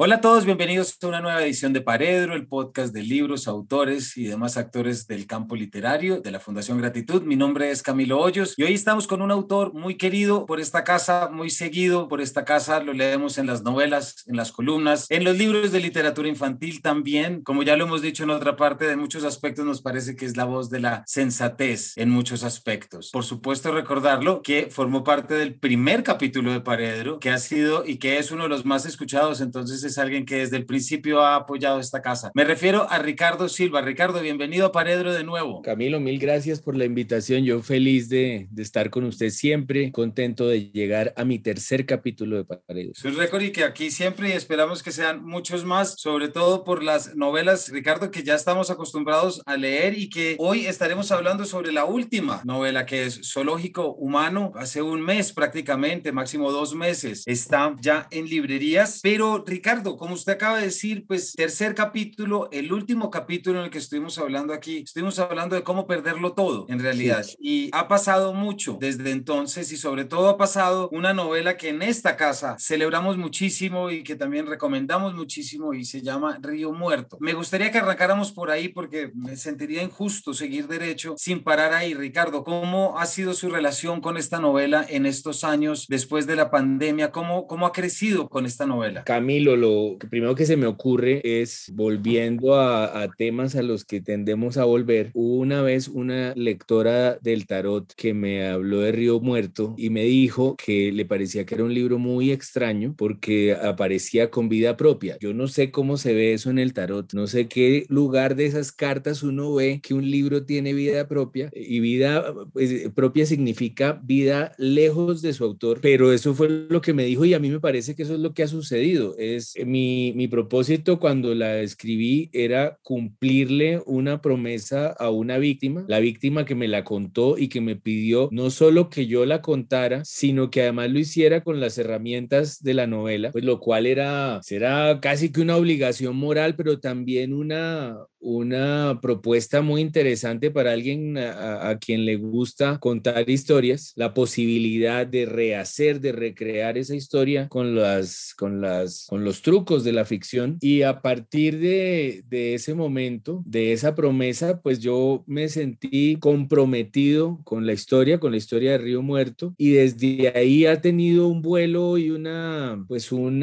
Hola a todos, bienvenidos a una nueva edición de Paredro, el podcast de libros, autores y demás actores del campo literario de la Fundación Gratitud. Mi nombre es Camilo Hoyos y hoy estamos con un autor muy querido por esta casa, muy seguido por esta casa. Lo leemos en las novelas, en las columnas, en los libros de literatura infantil también. Como ya lo hemos dicho en otra parte, de muchos aspectos nos parece que es la voz de la sensatez en muchos aspectos. Por supuesto, recordarlo que formó parte del primer capítulo de Paredro, que ha sido y que es uno de los más escuchados. Entonces, es alguien que desde el principio ha apoyado esta casa. Me refiero a Ricardo Silva. Ricardo, bienvenido a Paredro de nuevo. Camilo, mil gracias por la invitación. Yo feliz de, de estar con usted siempre, contento de llegar a mi tercer capítulo de Paredro. Es un récord y que aquí siempre y esperamos que sean muchos más, sobre todo por las novelas, Ricardo, que ya estamos acostumbrados a leer y que hoy estaremos hablando sobre la última novela que es Zoológico Humano. Hace un mes prácticamente, máximo dos meses, está ya en librerías. Pero Ricardo, como usted acaba de decir, pues tercer capítulo, el último capítulo en el que estuvimos hablando aquí, estuvimos hablando de cómo perderlo todo, en realidad. Y ha pasado mucho desde entonces y sobre todo ha pasado una novela que en esta casa celebramos muchísimo y que también recomendamos muchísimo y se llama Río Muerto. Me gustaría que arrancáramos por ahí porque me sentiría injusto seguir derecho sin parar ahí. Ricardo, ¿cómo ha sido su relación con esta novela en estos años después de la pandemia? ¿Cómo, cómo ha crecido con esta novela? Camilo, lo que primero que se me ocurre es, volviendo a, a, temas a los que tendemos a volver, hubo una vez una lectora del tarot que me habló de Río Muerto y me dijo que le parecía que era un libro muy extraño porque aparecía con vida propia. Yo no sé cómo se ve eso en el tarot, no sé qué lugar de esas cartas uno ve que un libro tiene vida propia y vida pues, propia significa vida lejos de su autor, pero eso fue lo que me dijo y a mí me parece que eso es lo que ha sucedido. Es mi, mi propósito cuando la escribí era cumplirle una promesa a una víctima, la víctima que me la contó y que me pidió no solo que yo la contara, sino que además lo hiciera con las herramientas de la novela, pues lo cual era, será casi que una obligación moral, pero también una, una propuesta muy interesante para alguien a, quien le gusta contar historias, la posibilidad de rehacer, de recrear esa historia con las, con las, con los trucos de la ficción. Y a partir de, de ese momento, de esa promesa, pues yo me sentí comprometido con la historia, con la historia de Río Muerto. Y desde ahí ha tenido un vuelo y una, pues una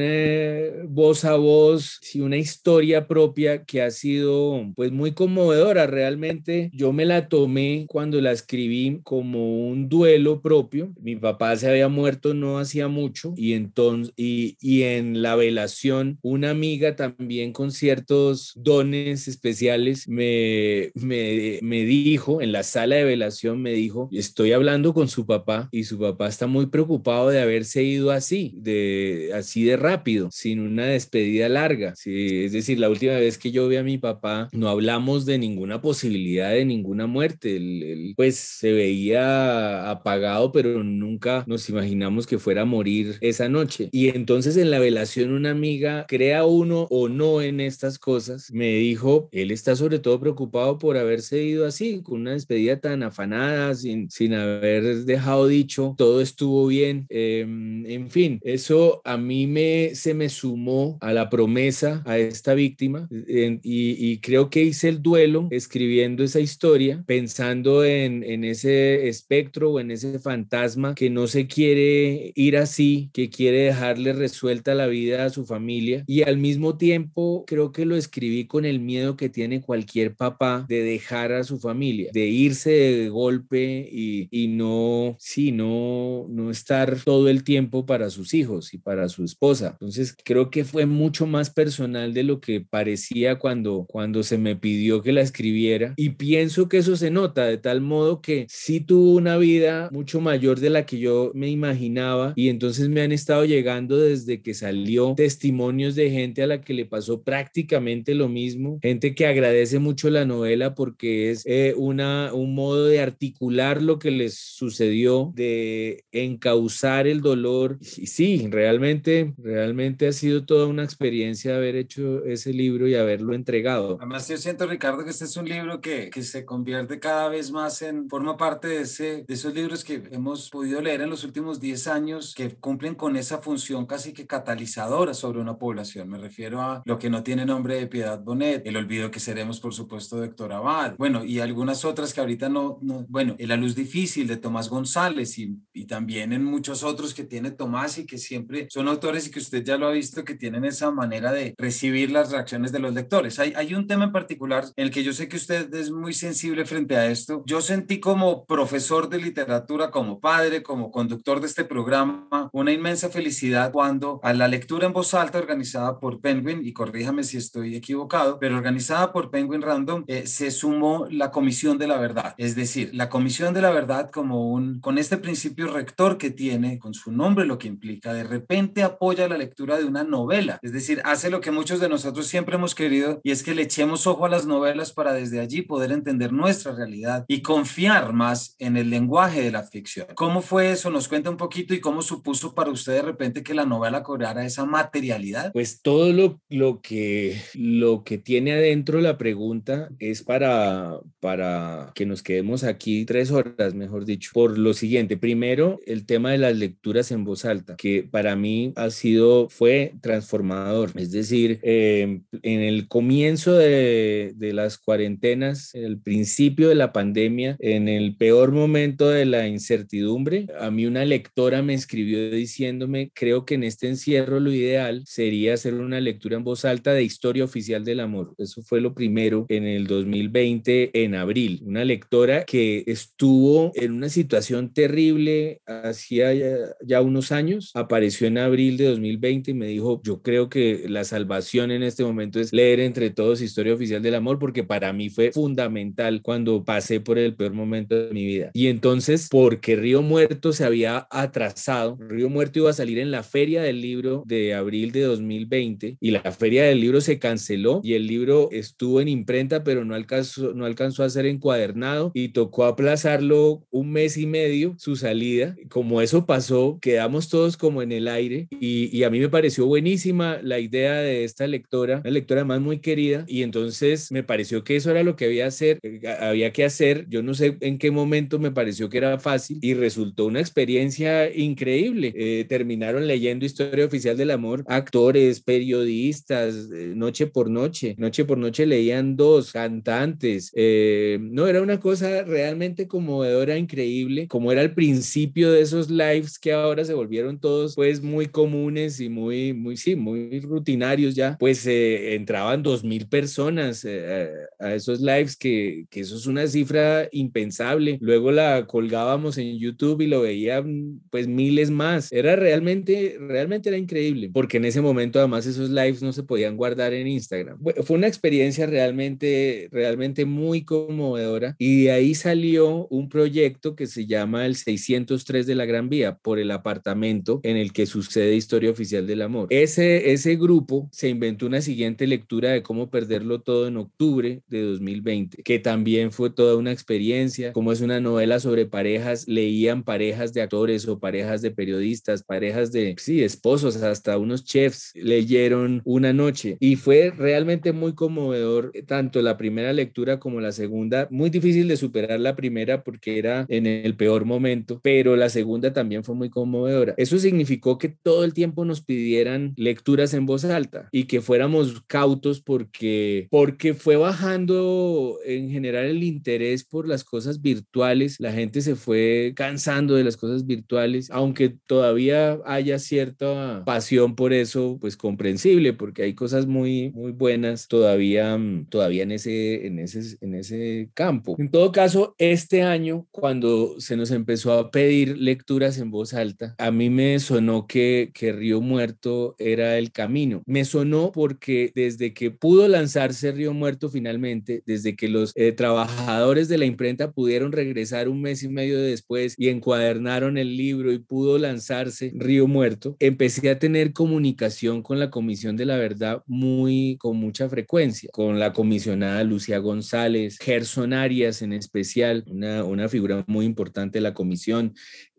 voz a voz y una historia propia que ha sido pues muy conmovedora. Realmente yo me la tomé cuando la escribí como un duelo propio. Mi papá se había muerto no hacía mucho y entonces, y, y en la velación, una amiga también con ciertos dones especiales me, me, me dijo, en la sala de velación me dijo, estoy hablando con su papá y su papá está muy preocupado de haberse ido así, de, así de rápido, sin una despedida larga. Sí, es decir, la última vez que yo vi a mi papá, no hablamos de ninguna posibilidad de ninguna muerte. Él, pues se veía apagado, pero nunca nos imaginamos que fuera a morir esa noche. Y entonces en la velación una amiga, crea uno o no en estas cosas, me dijo, él está sobre todo preocupado por haberse ido así, con una despedida tan afanada, sin, sin haber dejado dicho, todo estuvo bien. Eh, en fin, eso a mí me, se me sumó a la promesa a esta víctima y, y creo que hice el duelo escribiendo esa historia, pensando en, en ese espectro o en ese fantasma que no se quiere ir así, que quiere dejarle resuelta la vida a su familia. Y al mismo tiempo creo que lo escribí con el miedo que tiene cualquier papá de dejar a su familia, de irse de golpe y, y no, sí, no, no estar todo el tiempo para sus hijos y para su esposa. Entonces creo que fue mucho más personal de lo que parecía cuando, cuando se me pidió que la escribiera y pienso que eso se nota de tal modo que sí tuvo una vida mucho mayor de la que yo me imaginaba y entonces me han estado llegando desde que salió testimonios de gente a la que le pasó prácticamente lo mismo, gente que agradece mucho la novela porque es eh, una, un modo de articular lo que les sucedió, de encauzar el dolor y sí, realmente, realmente ha sido toda una experiencia haber hecho ese libro y haberlo entregado. Además Además, yo siento, Ricardo, que este es un libro que, que se convierte cada vez más en, forma parte de, ese, de esos libros que hemos podido leer en los últimos 10 años que cumplen con esa función casi que catalizadora sobre una población. Me refiero a Lo que no tiene nombre de Piedad Bonet, El olvido que seremos, por supuesto, de Héctor Abad, bueno, y algunas otras que ahorita no, no bueno, La luz difícil de Tomás González y, y también en muchos otros que tiene Tomás y que siempre son autores y que usted ya lo ha visto que tienen esa manera de recibir las reacciones de los lectores. Hay, hay un tema en particular en el que yo sé que usted es muy sensible frente a esto. Yo sentí como profesor de literatura, como padre, como conductor de este programa, una inmensa felicidad cuando a la lectura en voz alta organizada por Penguin, y corríjame si estoy equivocado, pero organizada por Penguin Random, eh, se sumó la Comisión de la Verdad. Es decir, la Comisión de la Verdad como un, con este principio rector que tiene, con su nombre lo que implica, de repente apoya la lectura de una novela. Es decir, hace lo que muchos de nosotros siempre hemos querido y es que le echemos ojo a las novelas para desde allí poder entender nuestra realidad y confiar más en el lenguaje de la ficción. ¿Cómo fue eso? Nos cuenta un poquito y cómo supuso para usted de repente que la novela cobrara esa materialidad. Pues todo lo, lo, que, lo que tiene adentro la pregunta es para, para que nos quedemos aquí tres horas, mejor dicho, por lo siguiente. Primero, el tema de las lecturas en voz alta, que para mí ha sido, fue transformador. Es decir, eh, en el comienzo de, de las cuarentenas, el principio de la pandemia, en el peor momento de la incertidumbre, a mí una lectora me escribió diciéndome, creo que en este encierro lo ideal sería hacer una lectura en voz alta de Historia Oficial del Amor. Eso fue lo primero en el 2020, en abril. Una lectora que estuvo en una situación terrible hacía ya, ya unos años, apareció en abril de 2020 y me dijo, yo creo que la salvación en este momento es leer entre todos Historia Oficial del Amor, porque para mí fue fundamental cuando pasé por el peor momento de mi vida. Y entonces, porque Río Muerto se había atrasado, Río Muerto iba a salir en la feria del libro de abril de 2020 y la feria del libro se canceló y el libro estuvo en imprenta, pero no alcanzó, no alcanzó a ser encuadernado y tocó aplazarlo un mes y medio su salida. Como eso pasó, quedamos todos como en el aire y, y a mí me pareció buenísima la idea de esta lectora, una lectora más muy querida y entonces me pareció que eso era lo que había, hacer, había que hacer. Yo no sé en qué momento me pareció que era fácil y resultó una experiencia increíble. Eh, terminaron leyendo Historia Oficial del Amor, actores, periodistas, eh, noche por noche. Noche por noche leían dos cantantes. Eh, no, era una cosa realmente conmovedora, increíble, como era el principio de esos lives que ahora se volvieron todos pues muy comunes y muy, muy, sí, muy rutinarios ya. Pues entraban dos mil personas a esos lives que, que eso es una cifra impensable. Luego la colgábamos en YouTube y lo veían pues miles más. Era realmente, realmente era increíble, porque en ese momento además esos lives no se podían guardar en Instagram. Fue una experiencia realmente, realmente muy conmovedora y de ahí salió un proyecto que se llama el 603 de la Gran Vía por el apartamento en el que sucede Historia Oficial del Amor. Ese, ese grupo se inventó una siguiente lectura de cómo perderlo todo en octubre de 2020, que también fue toda una experiencia, como es una novela sobre parejas, leían parejas de actores o parejas de periodistas, parejas de, sí, esposos, hasta unos chefs leyeron una noche y fue realmente muy conmovedor, eh, tanto la primera lectura como la segunda, muy difícil de superar la primera porque era en el peor momento, pero la segunda también fue muy conmovedora. Eso significó que todo el tiempo nos pidieran lecturas en voz alta y que fuéramos cautos porque, porque fue bajando en general el interés por las cosas virtuales, la gente se fue cansando de las cosas virtuales, aunque todavía haya cierta pasión por eso, pues comprensible, porque hay cosas muy, muy buenas todavía, mm, todavía en ese, en ese, en ese campo. En todo caso, este año, cuando se nos empezó a pedir lecturas en voz alta, a mí me sonó que, que Río Muerto era el camino. Me sonó porque desde que pudo lanzarse Río Muerto finalmente, desde que los eh, trabajadores de la imprenta pudieron regresar un mes y medio después y encuadernaron el libro y pudo lanzarse Río Muerto, empecé a tener comunicación con la Comisión de la Verdad muy con mucha frecuencia, con la comisionada Lucía González, Gerson Arias en especial, una figura muy importante de la comisión,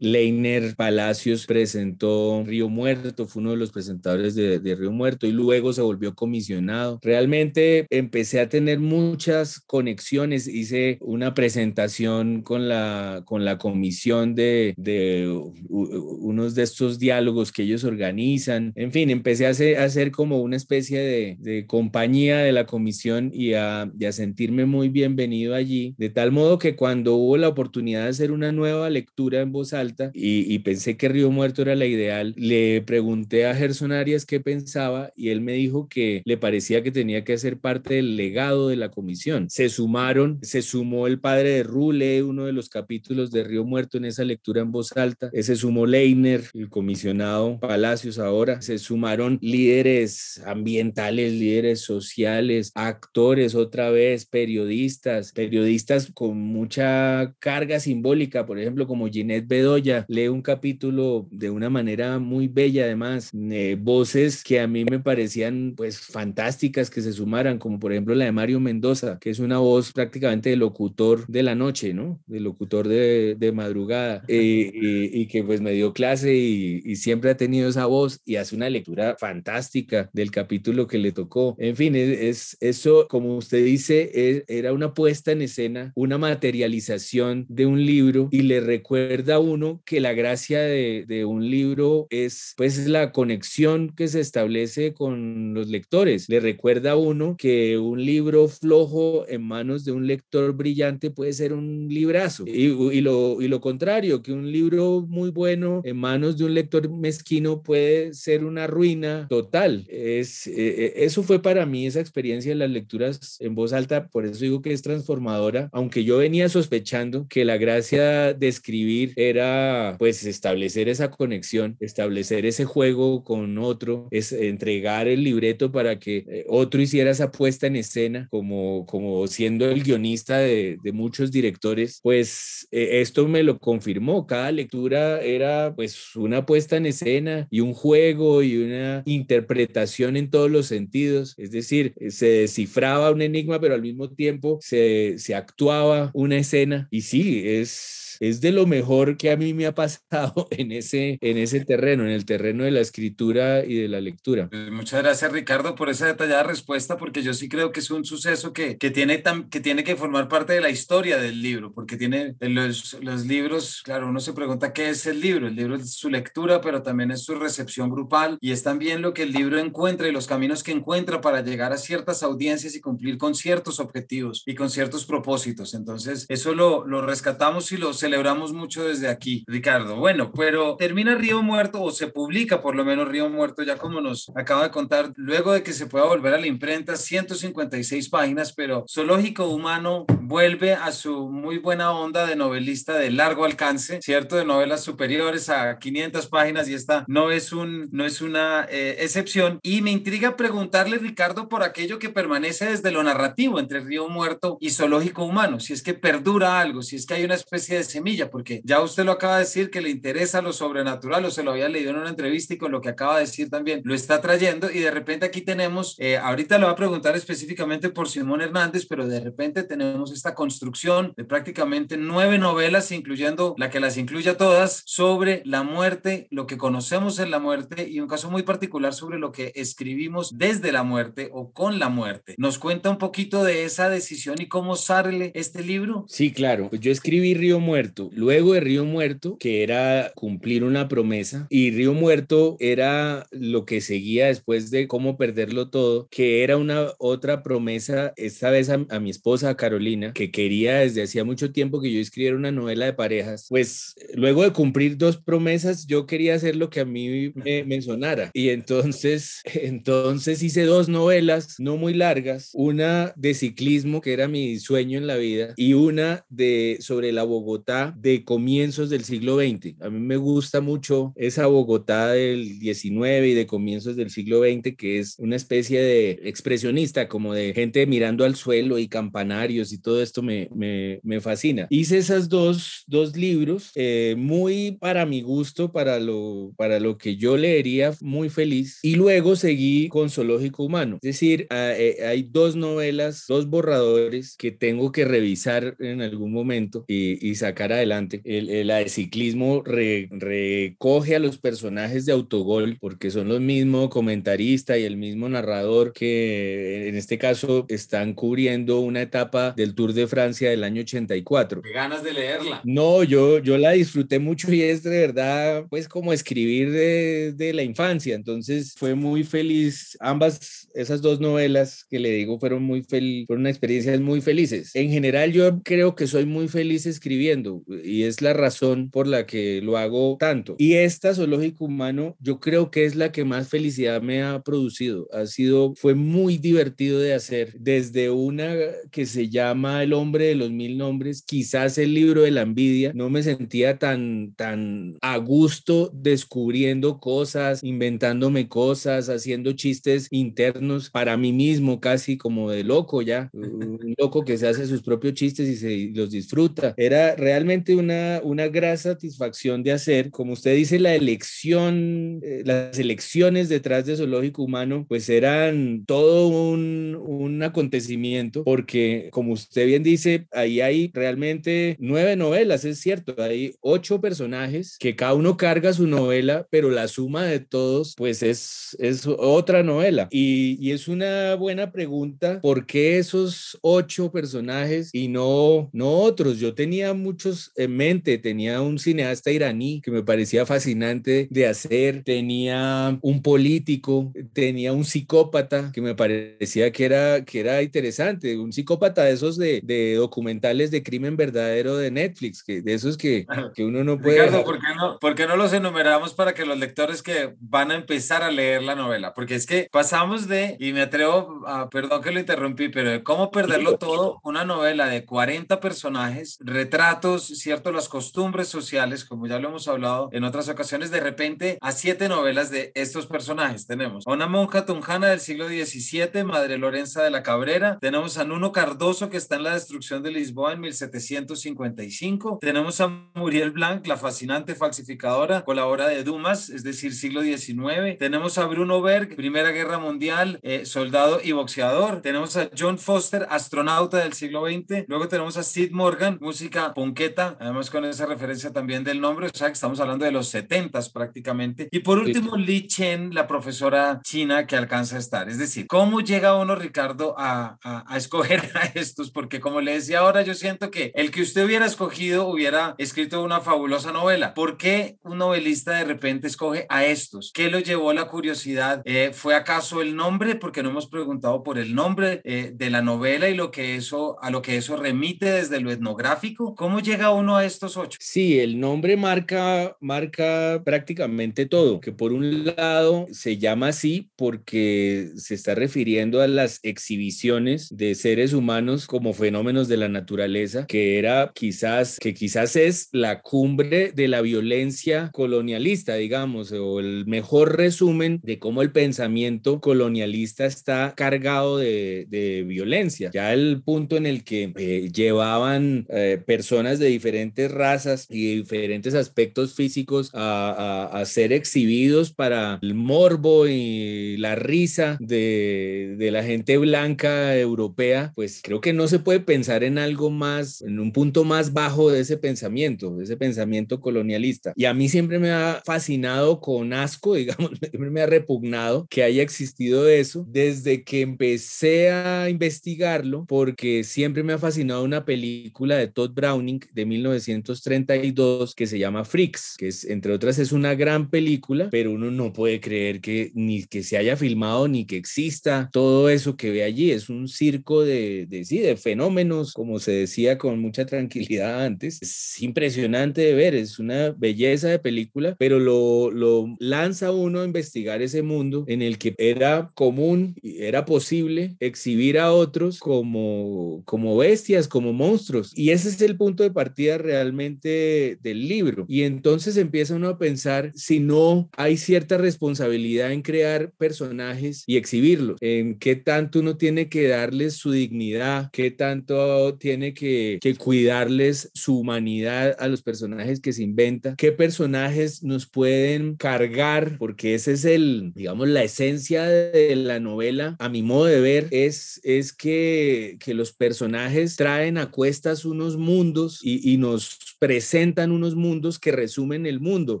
Leiner Palacios presentó Río Muerto, fue uno de los presentadores de, de Río Muerto y luego se volvió comisionado. Realmente empecé a tener muchas conexiones, hice una presentación con la, con la comisión de, de unos de estos diálogos que ellos organizan. En fin, empecé a hacer, como una especie de, de compañía de la comisión y a, y a sentirme muy bienvenido allí, de tal modo que cuando hubo la oportunidad de hacer una nueva lectura en voz alta y, pensé que Río Muerto era la ideal, le pregunté a Gerson Arias qué pensaba y él me dijo que le parecía que tenía que hacer parte del legado de la comisión. Se sumaron, se sumó el padre de Rule, uno de los capítulos de Río Muerto en esa lectura en voz alta, se sumó Leiner, el comisionado Palacios ahora, se sumaron líderes ambientales, líderes sociales, actores otra vez, periodistas, periodistas con mucha carga simbólica, por ejemplo, como Ginette Bedoya, lee un capítulo de una manera muy bella además, eh, voces que a mí me parecían pues fantásticas que se sumaran, como por ejemplo la de Mario Mendoza, que es una voz prácticamente de locutor de la noche, ¿no? De locutor de, de madrugada, eh, y, y, que pues me dio clase y, y, siempre ha tenido esa voz y hace una lectura fantástica del capítulo que le tocó. En fin, es, es eso, como usted dice, es, era una puesta en escena, una materialización de un libro y le recuerda a uno que la gracia de, de un libro es pues la conexión que se establece con los lectores. Le recuerda a uno que un libro flojo en manos de un lector brillante puede ser un librazo y, y, lo, y lo contrario, que un libro muy bueno en manos de un lector mezquino puede ser una ruina total. Es, eh, eso fue para mí esa experiencia de las lecturas en voz alta, por eso digo que es transformadora, aunque yo venía sospechando que la gracia de escribir era pues establecer esa conexión, establecer ese juego con otro, es entregar el libreto para que eh, otro hiciera esa puesta en escena como, como siendo el guionista de, muchos directores, pues eh, esto me lo confirmó, cada lectura era pues una puesta en escena y un juego y una interpretación en todos los sentidos, es decir, se descifraba un enigma, pero al mismo tiempo se, se actuaba una escena. Y sí, es es de lo mejor que a mí me ha pasado en ese, en ese terreno, en el terreno de la escritura y de la lectura. Pues muchas gracias Ricardo por esa detallada respuesta, porque yo sí creo que es un suceso que, que, tiene, tan, que tiene que formar parte de la historia del libro, porque tiene los, los libros, claro, uno se pregunta qué es el libro, el libro es su lectura, pero también es su recepción grupal y es también lo que el libro encuentra y los caminos que encuentra para llegar a ciertas audiencias y cumplir con ciertos objetivos y con ciertos propósitos. Entonces, eso lo, lo rescatamos y lo celebramos mucho desde aquí, Ricardo. Bueno, pero termina Río Muerto o se publica por lo menos Río Muerto, ya como nos acaba de contar, luego de que se pueda volver a la imprenta, 156 páginas, pero Zoológico Humano vuelve a su muy buena onda de novelista de largo alcance, ¿cierto? De novelas superiores a 500 páginas y esta no es, un, no es una eh, excepción. Y me intriga preguntarle, Ricardo, por aquello que permanece desde lo narrativo entre Río Muerto y Zoológico Humano, si es que perdura algo, si es que hay una especie de semilla, porque ya usted lo acaba de decir que le interesa lo sobrenatural o se lo había leído en una entrevista y con lo que acaba de decir también lo está trayendo y de repente aquí tenemos, eh, ahorita le voy a preguntar específicamente por Simón Hernández, pero de repente tenemos esta construcción de prácticamente nueve novelas, incluyendo la que las incluya todas, sobre la muerte, lo que conocemos en la muerte y un caso muy particular sobre lo que escribimos desde la muerte o con la muerte. ¿Nos cuenta un poquito de esa decisión y cómo sale este libro? Sí, claro. Pues yo escribí Río Muerto. Luego de Río Muerto, que era cumplir una promesa, y Río Muerto era lo que seguía después de cómo perderlo todo, que era una otra promesa, esta vez a, a mi esposa Carolina, que quería desde hacía mucho tiempo que yo escribiera una novela de parejas. Pues luego de cumplir dos promesas, yo quería hacer lo que a mí me, me sonara. Y entonces, entonces hice dos novelas no muy largas, una de ciclismo, que era mi sueño en la vida, y una de sobre la Bogotá de comienzos del siglo XX. A mí me gusta mucho esa Bogotá del 19 y de comienzos del siglo XX, que es una especie de expresionista, como de gente mirando al suelo y campanarios y todo esto me, me, me fascina. Hice esas dos, dos libros eh, muy para mi gusto, para lo, para lo que yo leería muy feliz. Y luego seguí con Zoológico Humano. Es decir, eh, hay dos novelas, dos borradores que tengo que revisar en algún momento y, y sacar sacar adelante. El, la de ciclismo recoge a los personajes de autogol porque son los mismos comentaristas y el mismo narrador que en este caso están cubriendo una etapa del Tour de Francia del año 84. Qué ganas de leerla. No, yo, yo la disfruté mucho y es de verdad, pues como escribir de, de la infancia. Entonces fue muy feliz. Ambas, esas dos novelas que le digo, fueron muy felices, fueron experiencias muy felices. En general, yo creo que soy muy feliz escribiendo y es la razón por la que lo hago tanto. Y esta, Zoológico Humano, yo creo que es la que más felicidad me ha producido. Ha sido, fue muy divertido de hacer. Desde una que se llama El hombre de los mil nombres, quizás el libro de la envidia, no me sentía tan, tan a gusto descubriendo cosas, inventándome cosas, haciendo chistes internos para mí mismo, casi como de loco ya, un loco que se hace sus propios chistes y se los disfruta. Era realmente una, una gran satisfacción de hacer, como usted dice, la elección, eh, las elecciones detrás de Zoológico Humano, pues eran todo un, un acontecimiento, porque como usted bien dice, ahí hay realmente nueve novelas, es cierto, hay ocho personajes que cada uno carga su novela, pero la suma de todos, pues es, es otra novela. Y, y es una buena pregunta, ¿por qué esos ocho personajes y no, no otros? Yo tenía muchos en mente, tenía un cineasta iraní que me parecía fascinante de hacer, tenía un político, tenía un psicópata que me parecía que era, que era interesante, un psicópata de esos de, de documentales de crimen verdadero de Netflix, que de esos que, que uno no puede... Ricardo, ¿por qué no, ¿por qué no los enumeramos para que los lectores que van a empezar a leer la novela? Porque es que pasamos de, y me atrevo, a, perdón que lo interrumpí, pero de cómo perderlo todo, una novela de 40 personajes, retratos, ¿cierto? Las costumbres sociales, como ya lo hemos hablado en otras ocasiones, de repente a siete novelas de estos personajes. Tenemos a una monja tunjana del siglo XVII, Madre Lorenza de la Cabrera, tenemos a Nuno Cardoso, que está en la destrucción de Lisboa en 1755, tenemos a Muriel Blanc, la fascinante falsificadora, colabora de Dumas, es decir, siglo XIX, tenemos a Bruno Berg, Primera Guerra Mundial, eh, soldado y boxeador, tenemos a John Foster, astronauta del siglo XX, luego tenemos a Sid Morgan, música punqueta, además con esa referencia también del nombre, o sea que estamos hablando de los 70 prácticamente, y por último Li Chen, la profesora china que alcanza a estar, es decir, ¿cómo llega uno, Ricardo, a, a, a escoger a estos? Porque como le decía ahora, yo siento que el que usted hubiera escogido hubiera escrito una fabulosa novela. ¿Por qué un novelista de repente escoge a estos? ¿Qué lo llevó a la curiosidad? Eh, ¿Fue acaso el nombre? Porque no hemos preguntado por el nombre eh, de la novela y lo que eso, a lo que eso remite desde lo etnográfico. ¿Cómo llega uno a estos ocho? Sí, el nombre marca, marca prácticamente todo, que por un lado se llama así porque se está refiriendo a las exhibiciones de seres humanos como fenómenos de la naturaleza, que era quizás, que quizás es la cumbre de la violencia colonialista, digamos, o el mejor resumen de cómo el pensamiento colonialista está cargado de, de violencia. Ya el punto en el que eh, llevaban eh, personas de diferentes razas y diferentes aspectos físicos a, a, a, ser exhibidos para el morbo y la risa de, de la gente blanca europea, pues creo que no se puede pensar en algo más, en un punto más bajo de ese pensamiento, de ese pensamiento colonialista. Y a mí siempre me ha fascinado con asco, digamos, siempre me ha repugnado que haya existido eso desde que empecé a investigarlo, porque siempre me ha fascinado una película de Todd Browning de 1932 que se llama Freaks, que es, entre otras, es una gran película, pero uno no puede creer que ni que se haya filmado ni que exista todo eso que ve allí. Es un circo de, de sí, de fenómenos, como se decía con mucha tranquilidad antes. Es impresionante de ver, es una belleza de película, pero lo, lo lanza uno a investigar ese mundo en el que era común, era posible exhibir a otros como, como bestias, como monstruos. Y ese es el punto de partida realmente del libro. Y entonces empieza uno a pensar si no hay cierta responsabilidad en crear personajes y exhibirlos, en qué tanto uno tiene que darles su dignidad, qué tanto tiene que, que cuidarles su humanidad a los personajes que se inventa, qué personajes nos pueden cargar, porque ese es el, digamos, la esencia de la novela, a mi modo de ver, es, es que, que los personajes traen a cuestas unos mundos y, y, nos presentan unos mundos que resumen el mundo,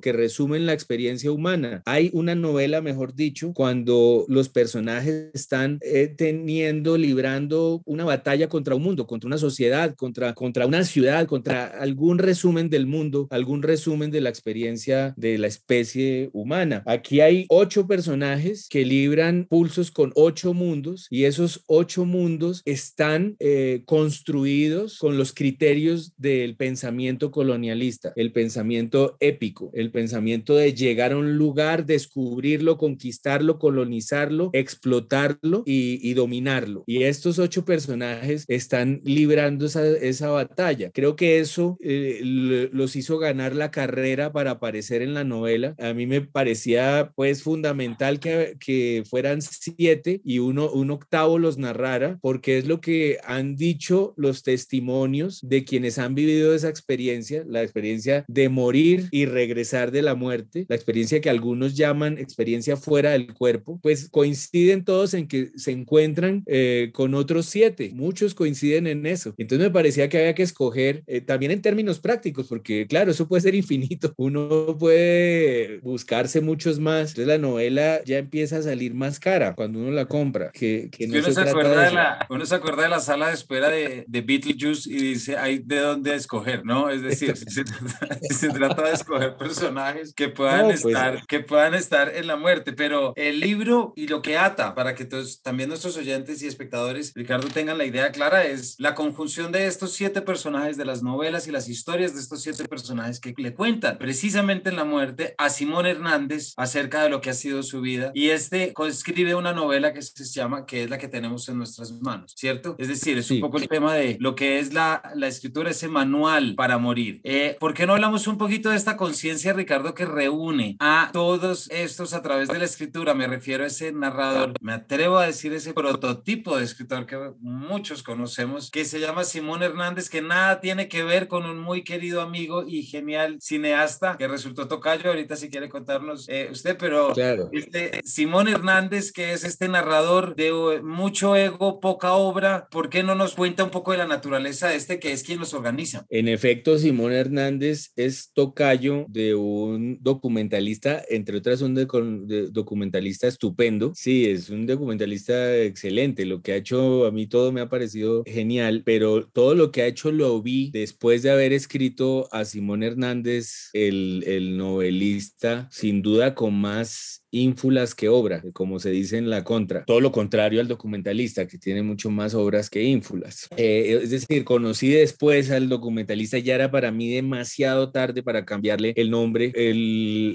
que resumen la experiencia humana. Hay una novela, mejor dicho, cuando los personajes están eh, teniendo, librando una batalla contra un mundo, contra una sociedad, contra, contra una ciudad, contra algún resumen del mundo, algún resumen de la experiencia de la especie humana. Aquí hay ocho personajes que libran pulsos con ocho mundos y esos ocho mundos están eh, construidos con los criterios del pensamiento colonialista, el pensamiento épico, el pensamiento de llegar a un lugar, descubrirlo, conquistarlo, colonizarlo, explotarlo y, dominarlo. Y estos ocho personajes están librando esa, batalla. Creo que eso eh, los hizo ganar la carrera para aparecer en la novela. A mí me parecía pues fundamental que, que fueran siete y uno, un octavo los narrara, porque es lo que han dicho los testimonios de quienes han vivido esa experiencia, la experiencia de morir y regresar de la muerte, la experiencia que algunos llaman experiencia fuera del cuerpo, pues coinciden todos en que se encuentran eh, con otros siete, muchos coinciden en eso. Entonces me parecía que había que escoger eh, también en términos prácticos, porque claro, eso puede ser infinito, uno puede buscarse muchos más, entonces la novela ya empieza a salir más cara cuando uno la compra, que, que no uno, se, acuerda de, la, uno se acuerda de la sala de espera de, de Beetlejuice y dice, hay de dónde escoger, ¿no? Es decir, se, trata, de escoger personajes que puedan, pues, estar, que puedan estar en la muerte, pero el libro y lo que ata, para que todos, también nuestros oyentes y espectadores, Ricardo, tengan la idea clara, es la conjunción de estos siete personajes, de las novelas y las historias de estos siete personajes que le cuentan precisamente en la muerte a Simón Hernández acerca de lo que ha sido su vida. Y este escribe una novela que se llama, que es la que tenemos en nuestras manos, ¿cierto? Es decir, es un poco el tema de lo que es la, la escritura, ese manual para morir. Eh, ¿Por qué no hablamos un poquito de esta conciencia, Ricardo, que reúne a todos estos a través de la escritura? Me refiero a ese narrador, me atrevo a decir ese prototipo de escritor que muchos conocemos, que se llama Simón Hernández, que nada tiene que ver con un muy querido amigo y genial cineasta que resultó tocayo. Ahorita si quiere contarnos eh, usted, pero este Simón Hernández, que es este narrador de mucho ego, poca obra, ¿por qué no nos cuenta un poco de la naturaleza de este que es quien los organiza? En efecto, Simón Hernández es tocayo de un documentalista, entre otras un documentalista estupendo. Sí, es un documentalista excelente. Lo que ha hecho a mí todo me ha parecido genial, pero todo lo que ha hecho lo vi después de haber escrito a Simón Hernández, el, el novelista, sin duda con más ínfulas que obra, como se dice en la contra. Todo lo contrario al documentalista, que tiene mucho más obras que ínfulas. Eh, es decir, conocí después al documentalista, ya era para mí demasiado tarde para cambiarle el nombre.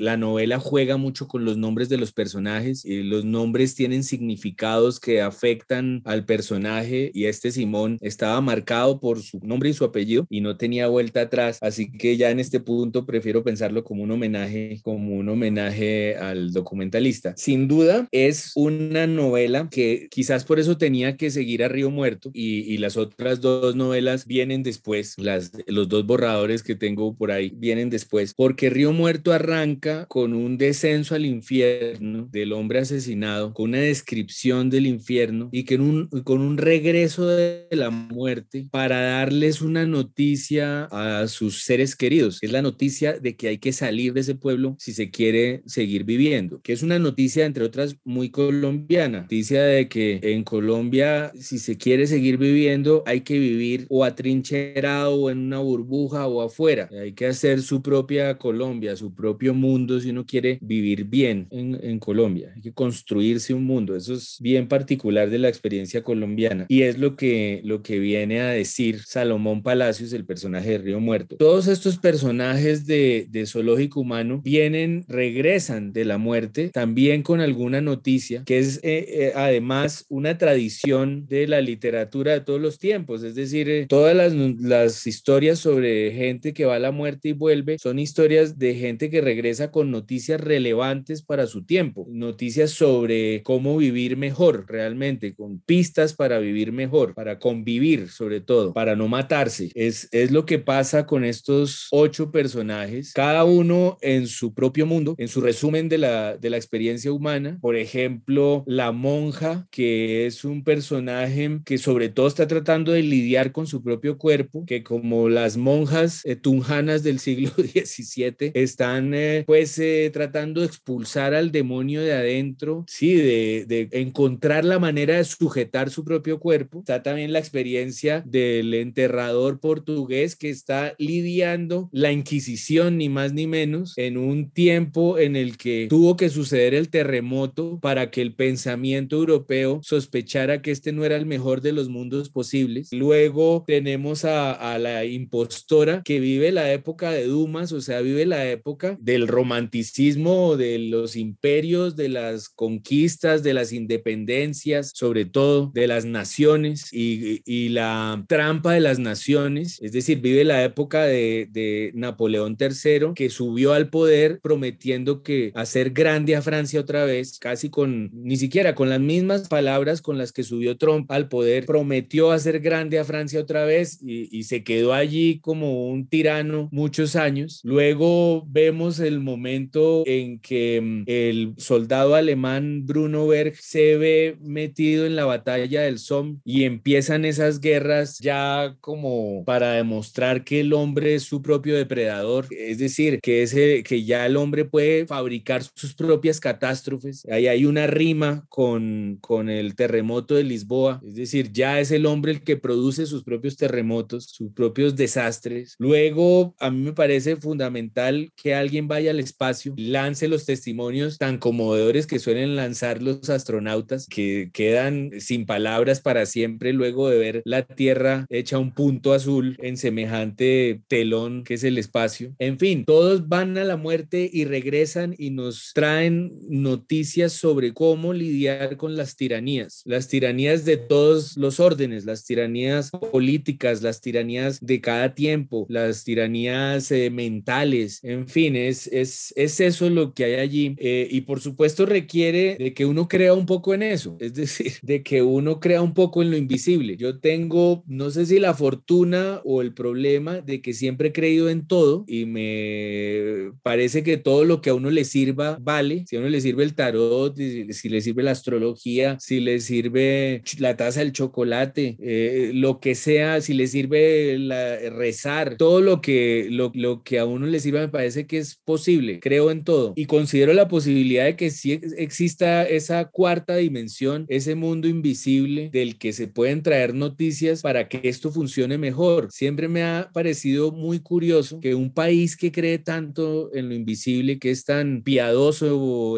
la novela juega mucho con los nombres de los personajes y los nombres tienen significados que afectan al personaje y este Simón estaba marcado por su nombre y su apellido y no tenía vuelta atrás, así que ya en este punto prefiero pensarlo como un homenaje, como un homenaje al documentalista sin duda es una novela que quizás por eso tenía que seguir a Río Muerto y, las otras dos novelas vienen después, las, los dos borradores que tengo por ahí vienen después, porque Río Muerto arranca con un descenso al infierno del hombre asesinado, con una descripción del infierno y que un, con un regreso de la muerte para darles una noticia a sus seres queridos. Es la noticia de que hay que salir de ese pueblo si se quiere seguir viviendo, que es una noticia, entre otras, muy colombiana. Noticia de que en Colombia, si se quiere seguir viviendo, hay que vivir o atrincherado o en una burbuja o afuera. Hay que hacer su propia Colombia, su propio mundo si uno quiere vivir bien en, Colombia. Hay que construirse un mundo. Eso es bien particular de la experiencia colombiana. Y es lo que, lo que viene a decir Salomón Palacios, el personaje de Río Muerto. Todos estos personajes de, de zoológico humano vienen, regresan de la muerte también con alguna noticia, que es eh, eh, además una tradición de la literatura de todos los tiempos, es decir, eh, todas las, historias sobre gente que va a la muerte y vuelve son historias de gente que regresa con noticias relevantes para su tiempo, noticias sobre cómo vivir mejor realmente, con pistas para vivir mejor, para convivir sobre todo, para no matarse. Es, es lo que pasa con estos ocho personajes, cada uno en su propio mundo, en su resumen de la, de de la experiencia humana. Por ejemplo, la monja, que es un personaje que sobre todo está tratando de lidiar con su propio cuerpo, que como las monjas eh, tunjanas del siglo XVII están eh, pues eh, tratando de expulsar al demonio de adentro, sí, de, de encontrar la manera de sujetar su propio cuerpo. Está también la experiencia del enterrador portugués que está lidiando la Inquisición, ni más ni menos, en un tiempo en el que tuvo que suceder el terremoto para que el pensamiento europeo sospechara que este no era el mejor de los mundos posibles. Luego tenemos a, la impostora que vive la época de Dumas, o sea, vive la época del romanticismo, de los imperios, de las conquistas, de las independencias, sobre todo de las naciones y, la trampa de las naciones, es decir, vive la época de, de Napoleón III que subió al poder prometiendo que hacer a Francia otra vez, casi con, ni siquiera con las mismas palabras con las que subió Trump al poder, prometió hacer grande a Francia otra vez y, se quedó allí como un tirano muchos años. Luego vemos el momento en que mm, el soldado alemán Bruno Berg se ve metido en la batalla del Somme y empiezan esas guerras ya como para demostrar que el hombre es su propio depredador, es decir, que, ese, que ya el hombre puede fabricar sus propias catástrofes. Ahí hay una rima con, con el terremoto de Lisboa, es decir, ya es el hombre el que produce sus propios terremotos, sus propios desastres. Luego, a mí me parece fundamental que alguien vaya al espacio, lance los testimonios tan conmovedores que suelen lanzar los astronautas, que quedan sin palabras para siempre luego de ver la Tierra hecha un punto azul en semejante telón que es el espacio. En fin, todos van a la muerte y regresan y nos traen noticias sobre cómo lidiar con las tiranías, las tiranías de todos los órdenes, las tiranías políticas, las tiranías de cada tiempo, las tiranías eh, mentales, en fin, es, es, es, eso lo que hay allí. Eh, y por supuesto requiere de que uno crea un poco en eso, es decir, de que uno crea un poco en lo invisible. Yo tengo, no sé si la fortuna o el problema de que siempre he creído en todo y me parece que todo lo que a uno le sirva vale. Si a uno le sirve el tarot, si le sirve la astrología, si le sirve la taza del chocolate, eh, lo que sea, si le sirve la, rezar, todo lo que, lo, lo, que a uno le sirva me parece que es posible. Creo en todo y considero la posibilidad de que sí exista esa cuarta dimensión, ese mundo invisible del que se pueden traer noticias para que esto funcione mejor. Siempre me ha parecido muy curioso que un país que cree tanto en lo invisible, que es tan piadoso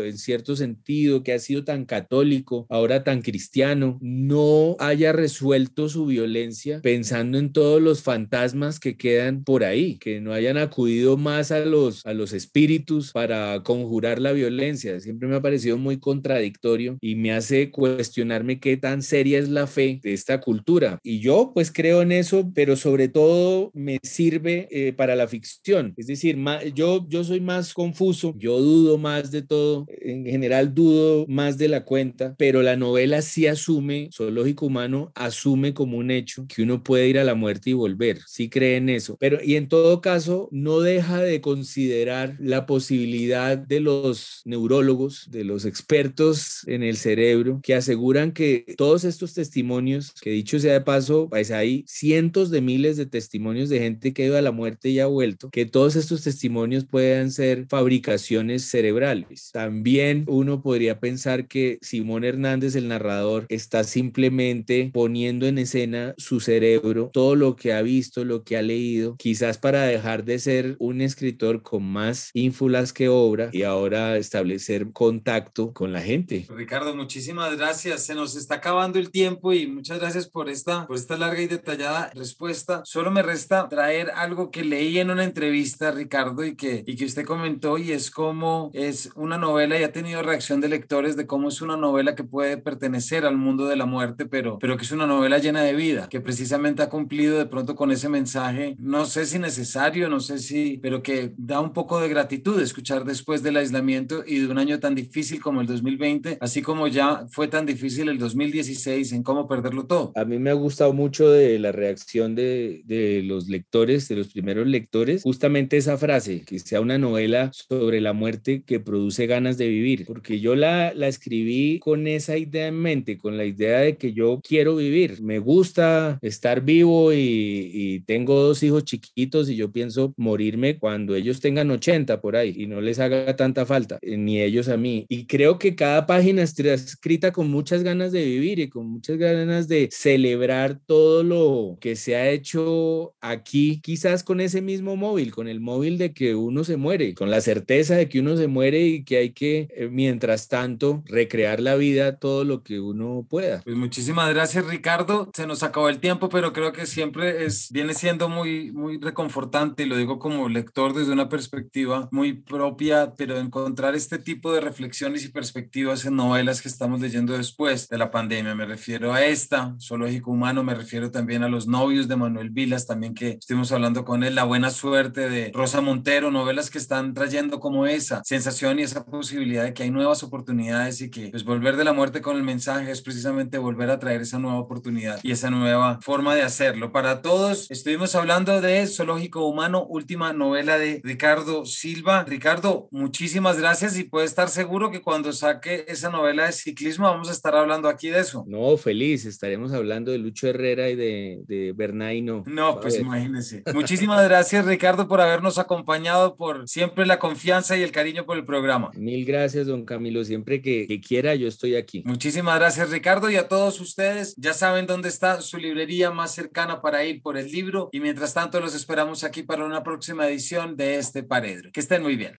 en cierto sentido, que ha sido tan católico, ahora tan cristiano, no haya resuelto su violencia pensando en todos los fantasmas que quedan por ahí, que no hayan acudido más a los, a los espíritus para conjurar la violencia. Siempre me ha parecido muy contradictorio y me hace cuestionarme qué tan seria es la fe de esta cultura. Y yo pues creo en eso, pero sobre todo me sirve eh, para la ficción. Es decir, yo, yo soy más confuso, yo dudo más de todo, en general dudo más de la cuenta, pero la novela sí asume, zoológico humano asume como un hecho que uno puede ir a la muerte y volver, sí cree en eso, pero y en todo caso no deja de considerar la posibilidad de los neurólogos, de los expertos en el cerebro, que aseguran que todos estos testimonios, que dicho sea de paso, pues hay cientos de miles de testimonios de gente que ha ido a la muerte y ha vuelto, que todos estos testimonios puedan ser fabricaciones cerebrales. También uno podría pensar que Simón Hernández, el narrador, está simplemente poniendo en escena su cerebro, todo lo que ha visto, lo que ha leído, quizás para dejar de ser un escritor con más ínfulas que obra y ahora establecer contacto con la gente. Ricardo, muchísimas gracias. Se nos está acabando el tiempo y muchas gracias por esta, por esta larga y detallada respuesta. Solo me resta traer algo que leí en una entrevista, Ricardo, y que, y que usted comentó, y es cómo es una novela y ha tenido reacción de lectores de cómo es una novela que puede pertenecer al mundo de la muerte, pero, pero que es una novela llena de vida, que precisamente ha cumplido de pronto con ese mensaje, no sé si necesario, no sé si, pero que da un poco de gratitud escuchar después del aislamiento y de un año tan difícil como el 2020, así como ya fue tan difícil el 2016 en cómo perderlo todo. A mí me ha gustado mucho de la reacción de, de los lectores, de los primeros lectores, justamente esa frase, que sea una novela sobre la muerte que produce produce ganas de vivir, porque yo la, la escribí con esa idea en mente, con la idea de que yo quiero vivir, me gusta estar vivo y, y tengo dos hijos chiquitos y yo pienso morirme cuando ellos tengan 80 por ahí y no les haga tanta falta, eh, ni ellos a mí. Y creo que cada página está escrita con muchas ganas de vivir y con muchas ganas de celebrar todo lo que se ha hecho aquí, quizás con ese mismo móvil, con el móvil de que uno se muere, con la certeza de que uno se muere y que hay que, eh, mientras tanto, recrear la vida todo lo que uno pueda. Pues muchísimas gracias, Ricardo. Se nos acabó el tiempo, pero creo que siempre es, viene siendo muy, muy reconfortante, y lo digo como lector desde una perspectiva muy propia, pero encontrar este tipo de reflexiones y perspectivas en novelas que estamos leyendo después de la pandemia. Me refiero a esta, Zoológico Humano, me refiero también a Los novios de Manuel Vilas, también que estuvimos hablando con él, La buena suerte de Rosa Montero, novelas que están trayendo como esa sensación y esa posibilidad de que hay nuevas oportunidades y que pues volver de la muerte con el mensaje es precisamente volver a traer esa nueva oportunidad y esa nueva forma de hacerlo. Para todos, estuvimos hablando de Zoológico Humano, última novela de Ricardo Silva. Ricardo, muchísimas gracias y puede estar seguro que cuando saque esa novela de ciclismo vamos a estar hablando aquí de eso. No, feliz, estaremos hablando de Lucho Herrera y de, de Bernaino. No, pues imagínense. Muchísimas gracias Ricardo por habernos acompañado, por siempre la confianza y el cariño por el programa. Mil gracias, don Camilo. Siempre que, quiera, yo estoy aquí. Muchísimas gracias Ricardo y a todos ustedes. Ya saben dónde está su librería más cercana para ir por el libro y mientras tanto los esperamos aquí para una próxima edición de este Paredro. Que estén muy bien.